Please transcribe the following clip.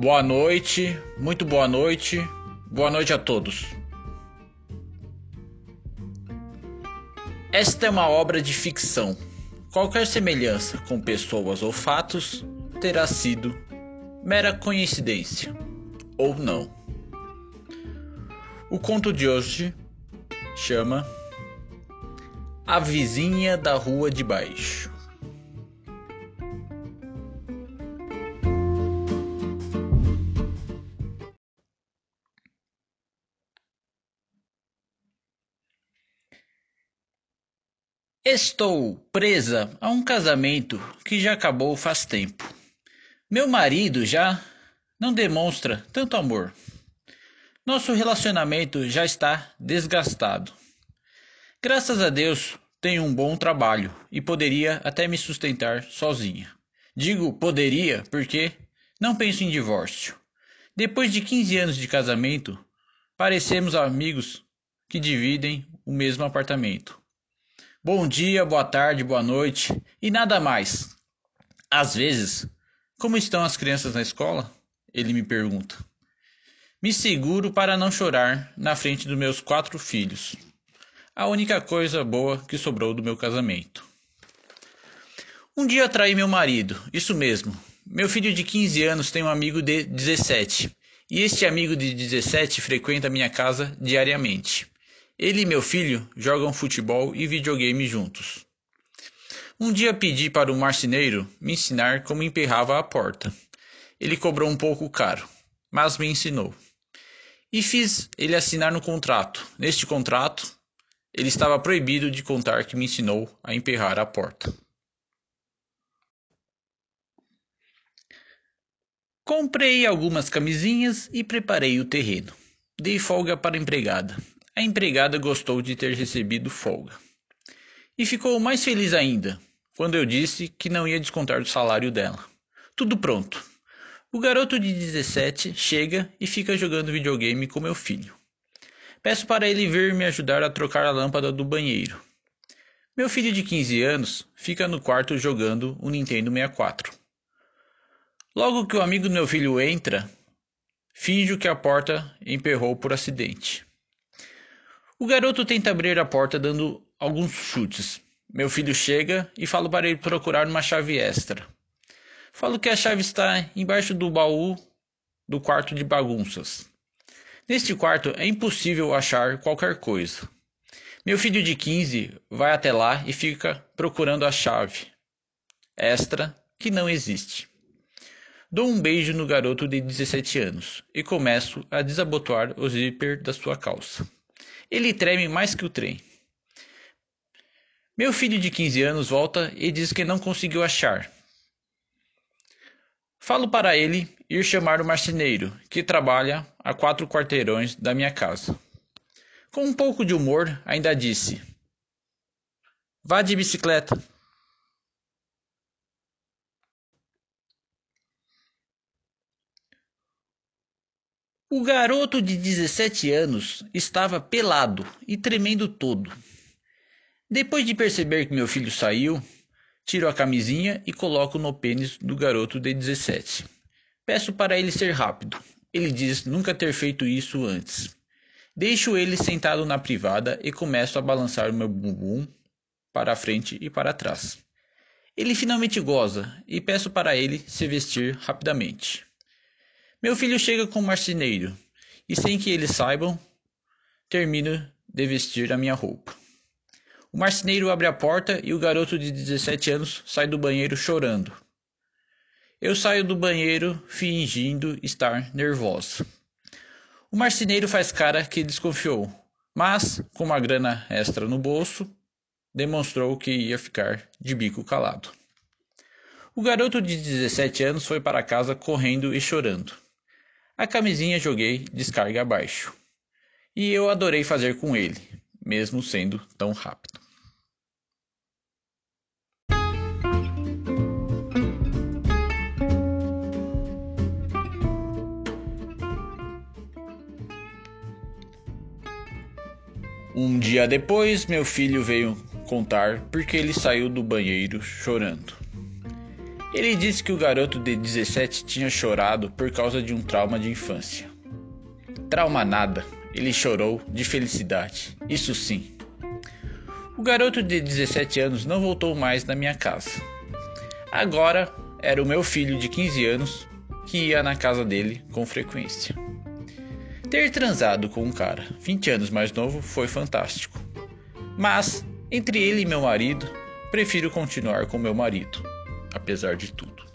Boa noite, muito boa noite, boa noite a todos. Esta é uma obra de ficção. Qualquer semelhança com pessoas ou fatos terá sido mera coincidência, ou não. O conto de hoje chama A Vizinha da Rua de Baixo. Estou presa a um casamento que já acabou faz tempo. Meu marido já não demonstra tanto amor. Nosso relacionamento já está desgastado. Graças a Deus, tenho um bom trabalho e poderia até me sustentar sozinha. Digo poderia porque não penso em divórcio. Depois de 15 anos de casamento, parecemos amigos que dividem o mesmo apartamento. Bom dia, boa tarde, boa noite e nada mais. Às vezes, como estão as crianças na escola? Ele me pergunta. Me seguro para não chorar na frente dos meus quatro filhos. A única coisa boa que sobrou do meu casamento. Um dia traí meu marido, isso mesmo. Meu filho de 15 anos tem um amigo de 17, e este amigo de 17 frequenta minha casa diariamente. Ele e meu filho jogam futebol e videogame juntos. Um dia pedi para o marceneiro me ensinar como emperrava a porta. Ele cobrou um pouco caro, mas me ensinou. E fiz ele assinar no contrato. Neste contrato, ele estava proibido de contar que me ensinou a emperrar a porta. Comprei algumas camisinhas e preparei o terreno. Dei folga para a empregada. A empregada gostou de ter recebido folga. E ficou mais feliz ainda quando eu disse que não ia descontar do salário dela. Tudo pronto. O garoto de 17 chega e fica jogando videogame com meu filho. Peço para ele vir me ajudar a trocar a lâmpada do banheiro. Meu filho de 15 anos fica no quarto jogando o Nintendo 64. Logo que o amigo do meu filho entra, finjo que a porta emperrou por acidente. O garoto tenta abrir a porta dando alguns chutes. Meu filho chega e falo para ele procurar uma chave extra. Falo que a chave está embaixo do baú do quarto de bagunças. Neste quarto é impossível achar qualquer coisa. Meu filho de 15 vai até lá e fica procurando a chave extra que não existe. Dou um beijo no garoto de 17 anos e começo a desabotoar o zíper da sua calça. Ele treme mais que o trem. Meu filho de 15 anos volta e diz que não conseguiu achar. Falo para ele ir chamar o marceneiro, que trabalha a quatro quarteirões da minha casa. Com um pouco de humor, ainda disse: Vá de bicicleta. O garoto de 17 anos estava pelado e tremendo todo. Depois de perceber que meu filho saiu, tiro a camisinha e coloco no pênis do garoto de 17. Peço para ele ser rápido. Ele diz nunca ter feito isso antes. Deixo ele sentado na privada e começo a balançar o meu bumbum para frente e para trás. Ele finalmente goza e peço para ele se vestir rapidamente. Meu filho chega com o marceneiro, e sem que eles saibam, termino de vestir a minha roupa. O marceneiro abre a porta e o garoto de 17 anos sai do banheiro chorando. Eu saio do banheiro fingindo estar nervosa. O marceneiro faz cara que desconfiou, mas, com uma grana extra no bolso, demonstrou que ia ficar de bico calado. O garoto de 17 anos foi para casa correndo e chorando. A camisinha joguei descarga abaixo. E eu adorei fazer com ele, mesmo sendo tão rápido. Um dia depois, meu filho veio contar porque ele saiu do banheiro chorando. Ele disse que o garoto de 17 tinha chorado por causa de um trauma de infância. Trauma nada, ele chorou de felicidade, isso sim. O garoto de 17 anos não voltou mais na minha casa. Agora era o meu filho de 15 anos que ia na casa dele com frequência. Ter transado com um cara 20 anos mais novo foi fantástico. Mas, entre ele e meu marido, prefiro continuar com meu marido, apesar de tudo.